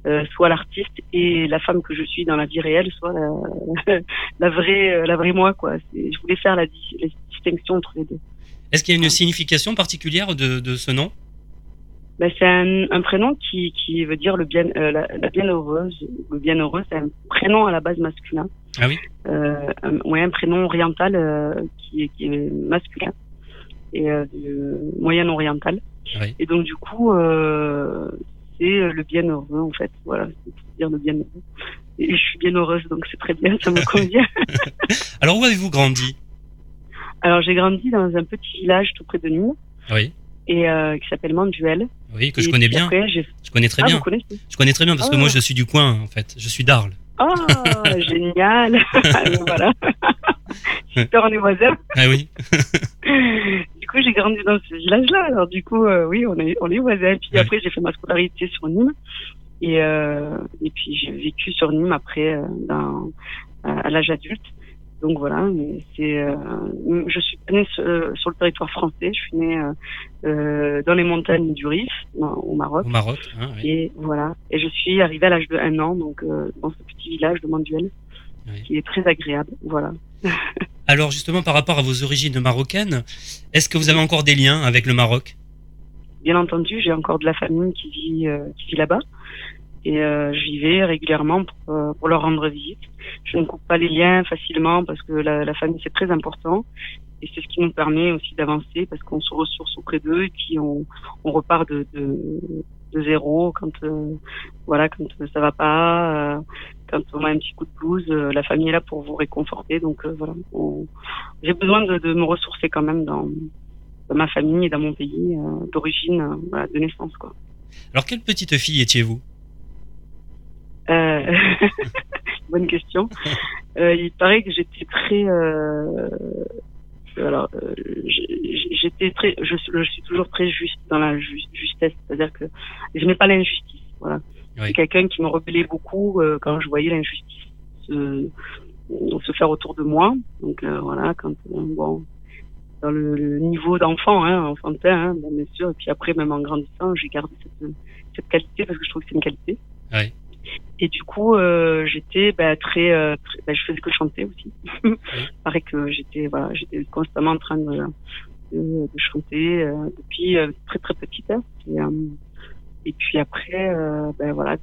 euh, soit l'artiste et la femme que je suis dans la vie réelle soit la, la vraie, euh, la vraie moi quoi. Je voulais faire la, di- la distinction entre les deux. Est-ce qu'il y a une signification particulière de, de ce nom? Ben, c'est un, un prénom qui, qui veut dire le bien, euh, la, la bienheureuse. Le bienheureux, c'est un prénom à la base masculin. Ah oui? Euh, un, ouais, un prénom oriental euh, qui est masculin et euh, de moyen-oriental. Oui. Et donc du coup, euh, c'est le bienheureux en fait. Voilà, c'est pour dire le bienheureux. Et je suis bien heureuse, donc c'est très bien, ça me convient. Alors où avez-vous grandi? Alors j'ai grandi dans un petit village tout près de Nîmes Oui. et euh, qui s'appelle Manduel. Oui, que je connais bien. après, Je connais très Ah, bien. vous Je connais très bien parce que Ah. moi je suis du coin en fait. Je suis d'Arles. Ah, génial Voilà. Super, on est voisins. Ah oui. Coup, j'ai grandi dans ce village-là. Alors, du coup, euh, oui, on est, on est voisins. Puis Ouais. après, j'ai fait ma scolarité sur Nîmes. Et, euh, et puis, j'ai vécu sur Nîmes après, euh, dans, à, l'âge adulte. Donc voilà, mais c'est, euh, je suis née sur, sur le territoire français. Je suis née euh, dans les montagnes du Rif, au Maroc. Au Maroc. hein, oui. Et voilà. Et je suis arrivée à l'âge de un an, donc dans ce petit village de Manduel, Oui. qui est très agréable. Voilà. Alors justement par rapport à vos origines marocaines, est-ce que vous avez encore des liens avec le Maroc? Bien entendu, j'ai encore de la famille qui vit euh, vit là-bas. Et euh, j'y vais régulièrement pour, euh, pour leur rendre visite. Je ne coupe pas les liens facilement parce que la, famille c'est très important. Et c'est ce qui nous permet aussi d'avancer parce qu'on se ressource auprès d'eux et puis on, repart de, de zéro quand euh, voilà quand ça va pas, euh, quand on a un petit coup de blues, euh, la famille est là pour vous réconforter donc euh, voilà. J'ai besoin de, de me ressourcer quand même dans dans ma famille et dans mon pays euh, d'origine, euh, voilà, de naissance quoi. Alors quelle petite fille étiez-vous? Euh, bonne question. Euh, il paraît que j'étais très, euh, alors euh, j'étais très, je, suis- je suis toujours très juste dans la ju- justesse, c'est-à-dire que je n'ai pas l'injustice. Voilà. Oui. C'est quelqu'un qui me rebellait beaucoup euh, quand je voyais l'injustice se, se faire autour de moi. Donc euh, voilà, quand bon dans le, le niveau d'enfant, hein, enfantin, hein, bon, bien sûr. Et puis après, même en grandissant, j'ai gardé cette, cette qualité parce que je trouve que c'est une qualité. Oui. Et du coup, euh, j'étais bah, très, euh, très- bah, je faisais que chanter aussi. Pareil que j'étais, voilà, j'étais constamment en train de, de, de chanter euh, depuis très très petite. hein. Et, et puis après, ben voilà,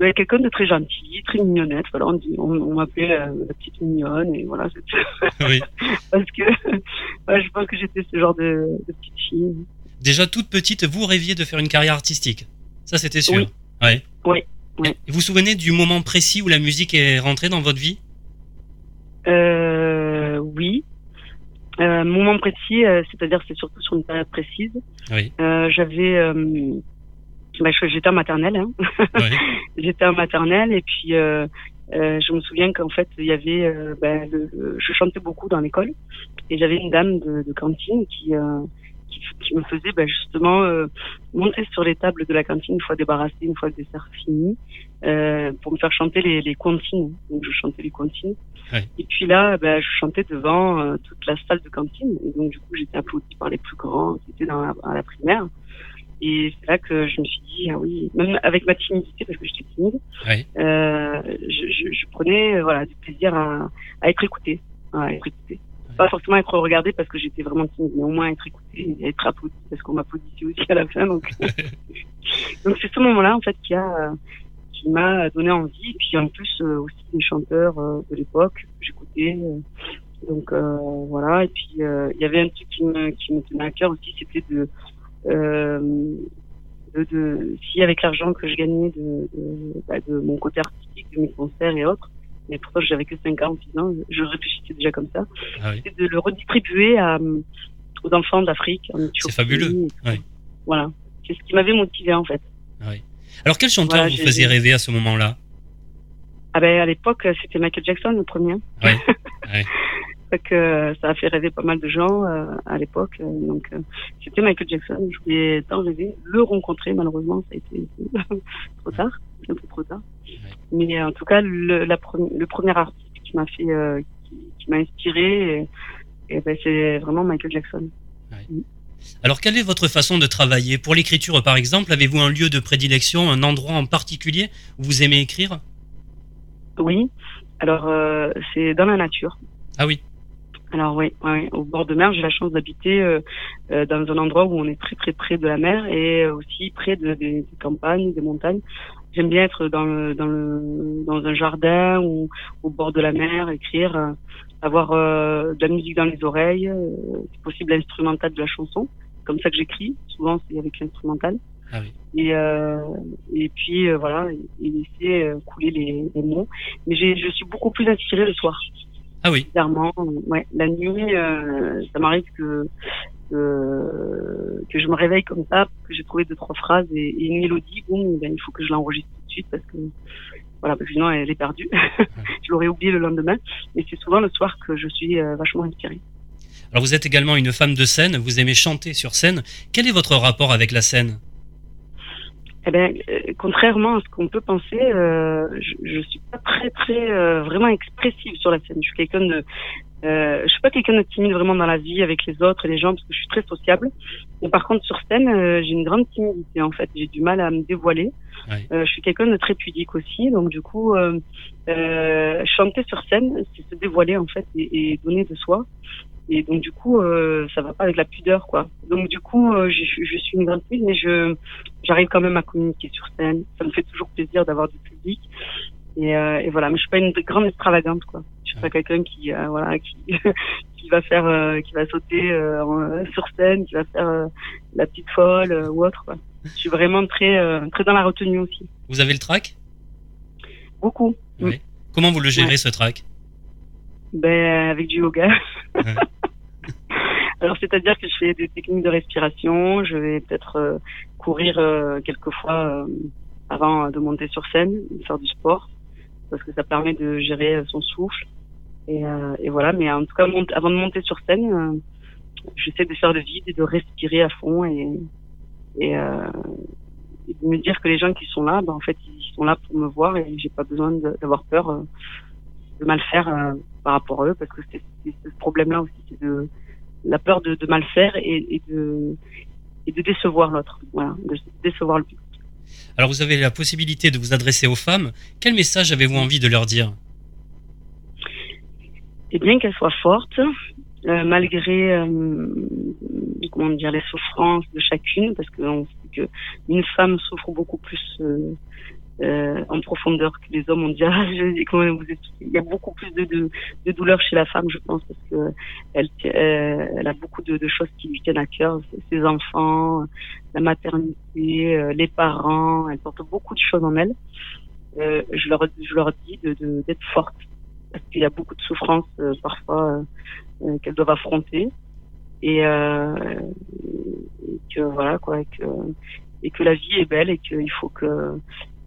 ben, quelqu'un de très gentil, très mignonnette. Voilà, on, on, on m'appelait la petite mignonne et voilà. Oui. Parce que ouais, je pense que j'étais ce genre de, de petite fille. Déjà toute petite, vous rêviez de faire une carrière artistique. Ça c'était sûr. Oui. Ouais. Oui. Oui. Vous vous souvenez du moment précis où la musique est rentrée dans votre vie? Euh, oui. Euh, moment précis, euh, c'est-à-dire c'est surtout sur une période précise. Oui. Euh, j'avais, euh, bah, j'étais en maternelle. Hein. j'étais en maternelle et puis je me souviens qu'en fait il y avait, euh, bah, le- le- je chantais beaucoup dans l'école et j'avais une dame de, de cantine qui euh, qui, me faisait ben, justement monter sur les tables de la cantine une fois débarrassé, une fois le dessert fini, pour me faire chanter les, les comptines. Donc je chantais les comptines. Et puis là, ben, je chantais devant toute la salle de cantine. Et donc du coup, j'étais applaudie par les plus grands qui étaient dans la, à la primaire. Et c'est là que je me suis dit, ah oui, même avec ma timidité, parce que j'étais timide, euh, je, je, je, prenais voilà, du plaisir à, à être écouté. À être écouté. Pas forcément être regardé parce que j'étais vraiment timide, mais au moins être écouté et être applaudi parce qu'on m'applaudissait aussi à la fin. Donc, donc c'est ce moment-là en fait qui a qui m'a donné envie. Et puis en plus euh, aussi des chanteurs euh, de l'époque que j'écoutais. Euh, donc voilà. Et puis il y avait un truc qui me qui me tenait à cœur aussi, c'était de de, de, si avec l'argent que je gagnais de, de, bah, de, mon côté artistique, de mes concerts et autres, mais pourtant j'avais que 5 ans, 6 ans, je réfléchissais déjà comme ça, ah oui. de le redistribuer à, aux enfants d'Afrique. C'est fabuleux. Voilà, c'est ce qui m'avait motivé en fait. Ah oui. Alors quel chanteur voilà, vous faisait rêver à ce moment-là? Ah ben, à l'époque, c'était Michael Jackson le premier. Oui. ouais. Que ça a fait rêver pas mal de gens euh, à l'époque. Euh, donc euh, c'était Michael Jackson. Je voulais tant rêver. Le rencontrer, malheureusement, ça a été trop tard, un peu trop tard. Mais en tout cas, le, la le premier artiste qui m'a fait, qui, qui m'a inspiré, et, et ben, c'est vraiment Michael Jackson. Mm. Alors, quelle est votre façon de travailler? Pour l'écriture, par exemple, avez-vous un lieu de prédilection, un endroit en particulier où vous aimez écrire? Oui. Alors, euh, c'est dans la nature. Ah oui. Alors oui, oui, au bord de mer, j'ai la chance d'habiter euh, euh, dans un endroit où on est très très près de la mer et aussi près de, des, des campagnes, des montagnes. J'aime bien être dans le, dans le dans un jardin ou au bord de la mer, écrire, euh, avoir euh, de la musique dans les oreilles, euh, si possible l'instrumental de la chanson. Comme ça que j'écris. Souvent c'est avec l'instrumental. Ah oui. Et et puis voilà, et laisser couler les, les mots. Mais je suis beaucoup plus inspirée le soir. Ah oui. Bizarrement, ouais. La nuit, euh, ça m'arrive que, que que je me réveille comme ça, que j'ai trouvé deux trois phrases et, et une mélodie. Bon, ben, il faut que je l'enregistre tout de suite parce que voilà, parce que sinon elle est perdue. je l'aurais oublié le lendemain. Et c'est souvent le soir que je suis euh, vachement inspirée. Alors vous êtes également une femme de scène. Vous aimez chanter sur scène. Quel est votre rapport avec la scène? Eh ben, euh, contrairement à ce qu'on peut penser, euh, je, je suis pas très très euh, vraiment expressive sur la scène. Je suis quelqu'un de, euh, je suis pas quelqu'un de timide vraiment dans la vie avec les autres et les gens parce que je suis très sociable. Mais par contre sur scène, j'ai une grande timidité en fait. J'ai du mal à me dévoiler. Je suis quelqu'un de très pudique aussi, donc du coup, chanter sur scène, c'est se dévoiler en fait et, et donner de soi. Et donc du coup, euh, ça va pas avec la pudeur, quoi. Donc du coup, euh, je, je, suis une grande fille, mais je j'arrive quand même à communiquer sur scène. Ça me fait toujours plaisir d'avoir du public. Et, euh, et, voilà, mais je suis pas une grande extravagante, quoi. Je suis pas quelqu'un qui euh, voilà qui qui va faire qui va sauter sur scène, qui va faire la petite folle ou autre, quoi. Je suis vraiment très très dans la retenue aussi. Vous avez le trac? Beaucoup. Oui. Mm. Comment vous le gérez ouais. ce trac? Ben avec du yoga. Alors, c'est-à-dire que je fais des techniques de respiration. Je vais peut-être euh, courir euh, quelques fois euh, avant de monter sur scène, faire du sport, parce que ça permet de gérer son souffle. Et, et voilà. Mais en tout cas, avant de monter sur scène, j'essaie de faire le vide et de respirer à fond et, et, et, de me dire que les gens qui sont là, ben, en fait, ils sont là pour me voir et j'ai pas besoin d'avoir peur de mal faire par rapport à eux, parce que c'est ce problème-là aussi, c'est de la peur de, de mal faire et, et, de, et de décevoir l'autre, voilà, de décevoir le public. Alors vous avez la possibilité de vous adresser aux femmes. Quel message avez-vous envie de leur dire? Eh bien qu'elles soient fortes, euh, malgré euh, comment dire les souffrances de chacune, parce qu'on sait que une femme souffre beaucoup plus euh, euh, en profondeur que les hommes. On dit, ah, je, comment vous Il y a beaucoup plus de, de, de, douleur chez la femme, je pense, parce que elle, euh, a beaucoup de, de, choses qui lui tiennent à cœur, ses enfants, la maternité, euh, les parents. Elle porte beaucoup de choses en elle. Je leur, dis de, d'être forte, parce qu'il y a beaucoup de souffrances parfois qu'elles doivent affronter. Et, que voilà quoi, et que la vie est belle et qu'il faut que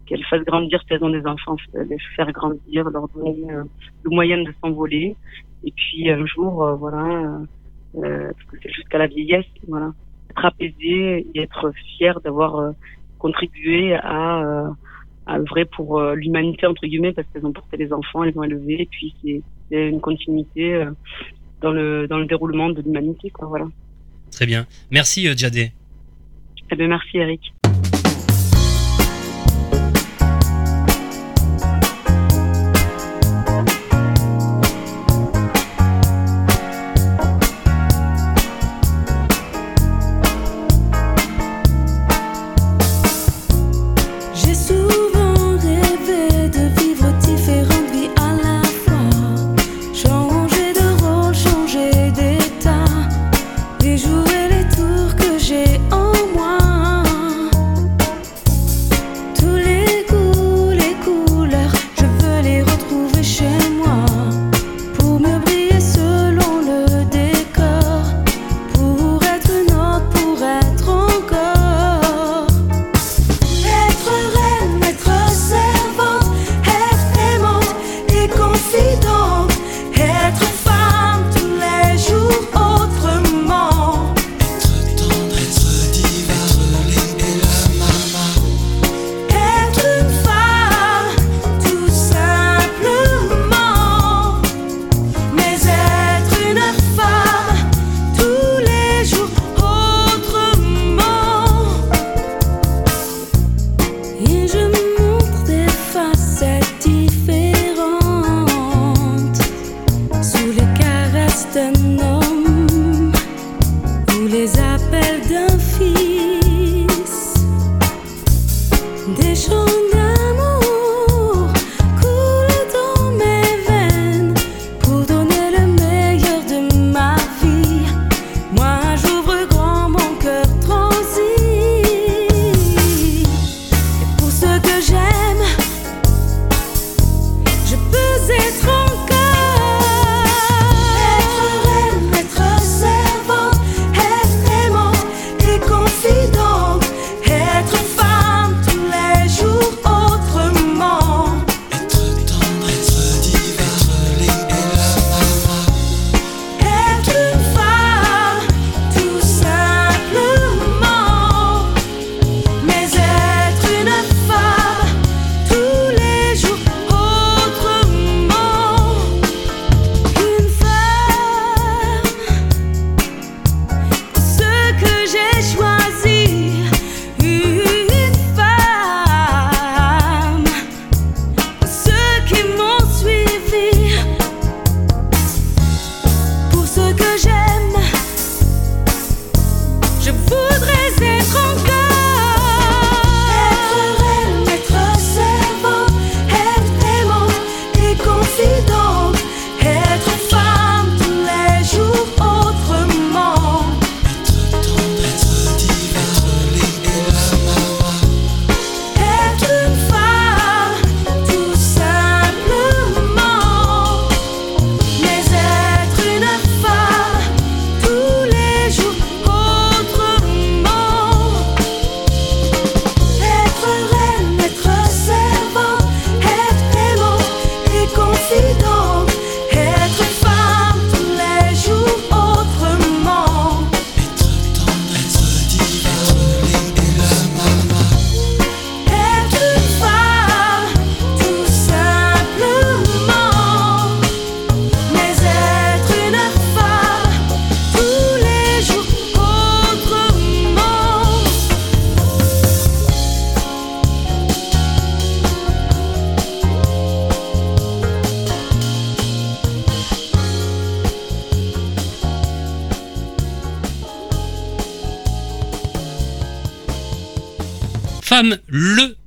qu'elles fassent grandir, si elles ont des enfants, les faire grandir, leur donner euh, le moyen de s'envoler. Et puis un jour, euh, voilà, euh, parce que c'est jusqu'à la vieillesse, voilà, être apaisée et être fière d'avoir contribué à, à œuvrer pour l'humanité entre guillemets parce qu'elles ont porté les enfants, elles ont élevé et puis c'est une continuité dans le dans le déroulement de l'humanité quoi voilà. Très bien. Merci Djadé. Eh bien, merci Eric.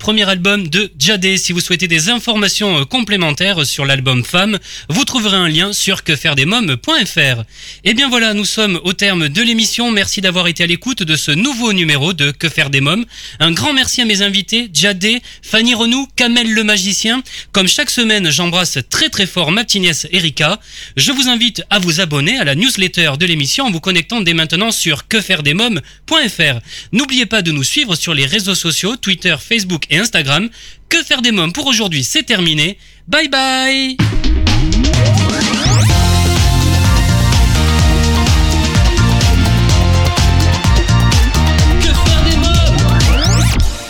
Premier album de Jadé. Si vous souhaitez des informations euh, complémentaires sur l'album Femme, vous trouverez un lien sur quefairedesmoms.fr. Et eh bien voilà, nous sommes au terme de l'émission. Merci d'avoir été à l'écoute de ce nouveau numéro de Que faire des mômes. Un grand merci à mes invités, Jadé, Fanny Renou, Kamel le magicien. Comme chaque semaine, j'embrasse très très fort ma petite nièce Erika. Je vous invite à vous abonner à la newsletter de l'émission en vous connectant dès maintenant sur quefairedesmoms.fr. N'oubliez pas de nous suivre sur les réseaux sociaux, Twitter, Facebook et Instagram. Que faire des mômes pour aujourd'hui, c'est terminé. Bye bye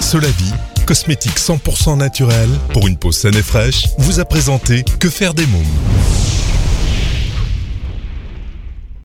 Cela vie, cosmétique 100% naturel pour une peau saine et fraîche, vous a présenté Que faire des mômes?